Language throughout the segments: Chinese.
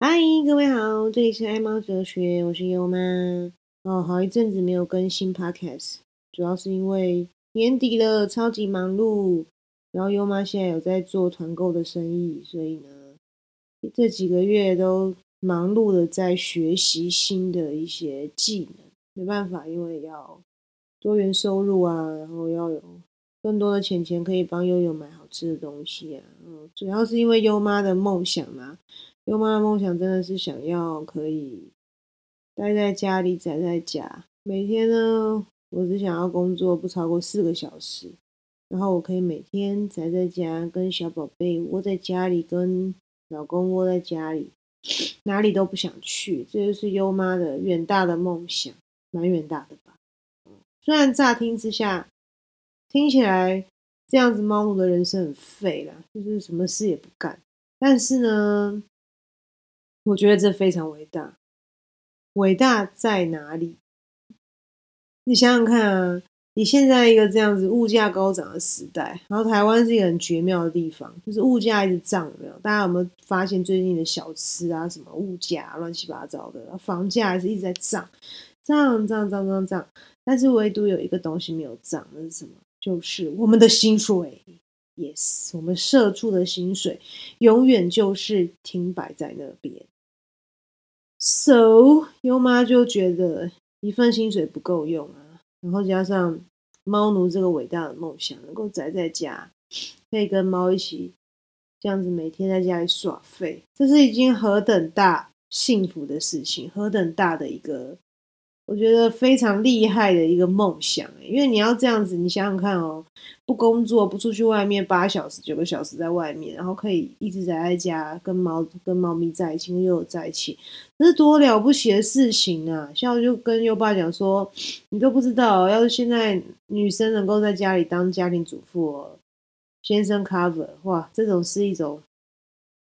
嗨，各位好，这里是爱猫哲学，我是优妈。哦，好一阵子没有更新 podcast，主要是因为年底了，超级忙碌。然后优妈现在有在做团购的生意，所以呢，这几个月都忙碌的在学习新的一些技能。没办法，因为要多元收入啊，然后要有更多的钱钱可以帮悠悠买好吃的东西啊。嗯，主要是因为优妈的梦想嘛。优妈的梦想真的是想要可以待在家里宅在家，每天呢，我只想要工作不超过四个小时，然后我可以每天宅在家，跟小宝贝窝在家里，跟老公窝在家里，哪里都不想去，这就是优妈的远大的梦想，蛮远大的吧？虽然乍听之下听起来这样子猫奴的人生很废啦，就是什么事也不干，但是呢。我觉得这非常伟大，伟大在哪里？你想想看啊，你现在一个这样子物价高涨的时代，然后台湾是一个很绝妙的地方，就是物价一直涨，没有？大家有没有发现最近的小吃啊，什么物价乱七八糟的，房价还是一直在涨，涨涨涨涨涨，但是唯独有一个东西没有涨，那是什么？就是我们的薪水。Yes，我们社畜的薪水永远就是停摆在那边。So，优妈就觉得一份薪水不够用啊，然后加上猫奴这个伟大的梦想，能够宅在家，可以跟猫一起这样子每天在家里耍废，这是已经何等大幸福的事情，何等大的一个。我觉得非常厉害的一个梦想，因为你要这样子，你想想看哦，不工作，不出去外面八小时、九个小时在外面，然后可以一直宅在家，跟猫、跟猫咪在一起，跟悠悠在一起，这是多了不起的事情啊！像我就跟优爸讲说，你都不知道，要是现在女生能够在家里当家庭主妇，先生 cover，哇，这种是一种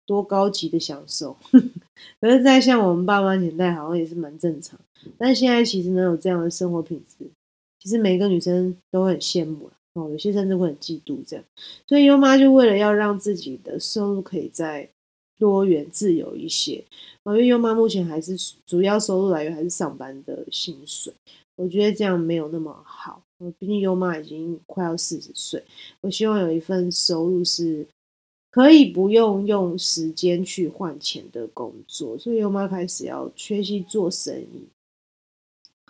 多高级的享受。可是，在像我们爸妈年代，好像也是蛮正常。但现在其实能有这样的生活品质，其实每个女生都很羡慕哦，有些甚至会很嫉妒这样。所以优妈就为了要让自己的收入可以再多元自由一些，因为优妈目前还是主要收入来源还是上班的薪水，我觉得这样没有那么好。毕竟优妈已经快要四十岁，我希望有一份收入是。可以不用用时间去换钱的工作，所以优妈开始要学习做生意。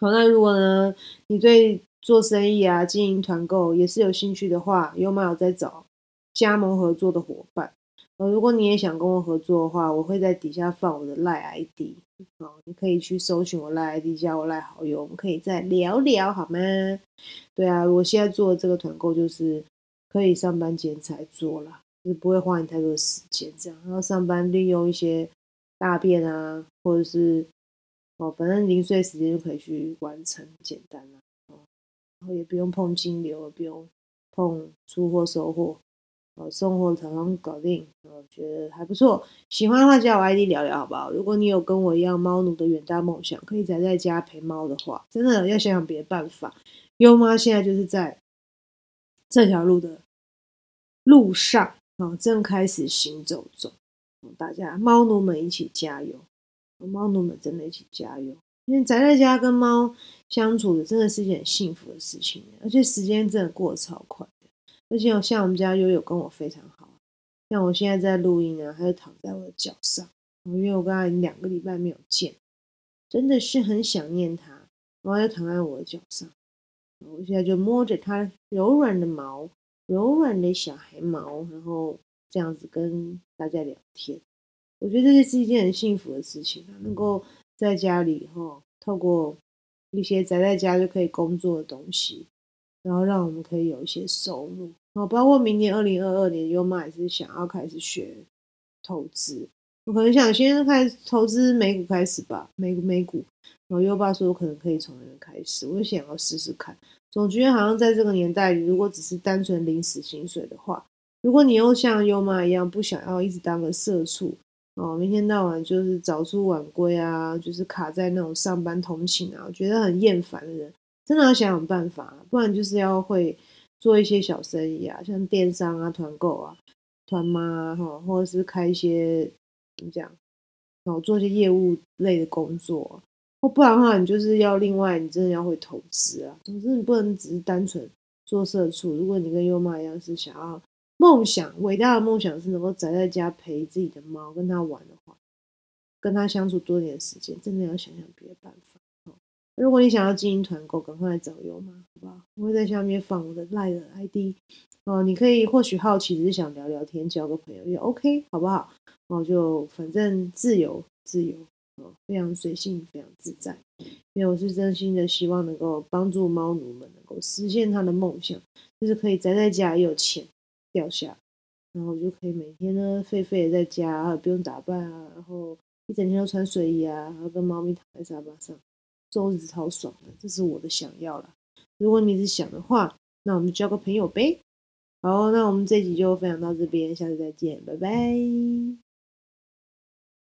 好，那如果呢，你对做生意啊、经营团购也是有兴趣的话，优妈有在找加盟合作的伙伴。呃，如果你也想跟我合作的话，我会在底下放我的赖 ID，哦，你可以去搜寻我赖 ID，加我赖好友，我们可以再聊聊，好吗？对啊，我现在做的这个团购就是可以上班兼才做了。是不会花你太多时间，这样，然后上班利用一些大便啊，或者是哦，反正零碎时间就可以去完成，简单啦，哦，然后也不用碰金流，不用碰出货收货，哦，送货常常搞定，我觉得还不错。喜欢的话加我 ID 聊聊好不好？如果你有跟我一样猫奴的远大梦想，可以宅在家陪猫的话，真的要想想别的办法。优妈现在就是在这条路的路上。哦，正开始行走中，大家猫奴们一起加油！猫奴们真的一起加油！因为宅在家跟猫相处的真的是一件幸福的事情，而且时间真的过得超快的。而且像我们家悠悠跟我非常好，像我现在在录音呢，它就躺在我的脚上，因为我跟它已经两个礼拜没有见，真的是很想念它，然后就躺在我的脚上，我现在就摸着它柔软的毛。柔软的小孩毛，然后这样子跟大家聊天，我觉得这是一件很幸福的事情啊！能够在家里哈，透过一些宅在家就可以工作的东西，然后让我们可以有一些收入。然后包括明年二零二二年，优妈也是想要开始学投资，我可能想先开始投资美股开始吧，美美股。然后优爸说，我可能可以从那个开始，我就想要试试看。总觉得好像在这个年代里，如果只是单纯领死薪水的话，如果你又像优妈一样不想要一直当个社畜哦，一天到晚就是早出晚归啊，就是卡在那种上班通勤啊，我觉得很厌烦的人，真的要想想办法，不然就是要会做一些小生意啊，像电商啊、团购啊、团妈哈，或者是开一些怎么讲然后做一些业务类的工作，或不然的话，你就是要另外，你真的要会投资啊。总之，你不能只是单纯做社畜。如果你跟优妈一样是想要梦想，伟大的梦想是能够宅在家陪自己的猫，跟它玩的话，跟它相处多点时间，真的要想想别的办法。如果你想要经营团购，赶快来找优妈，好不好？我会在下面放我的赖的 ID。哦，你可以或许好奇，只是想聊聊天，交个朋友也 OK，好不好？哦，就反正自由，自由，哦，非常随性，非常自在。因为我是真心的希望能够帮助猫奴们能够实现他的梦想，就是可以宅在家也有钱掉下，然后就可以每天呢废废的在家，不用打扮啊，然后一整天都穿睡衣啊，然后跟猫咪躺在沙发上，这日子超爽的，这是我的想要了。如果你是想的话，那我们交个朋友呗。好，那我们这集就分享到这边，下次再见，拜拜。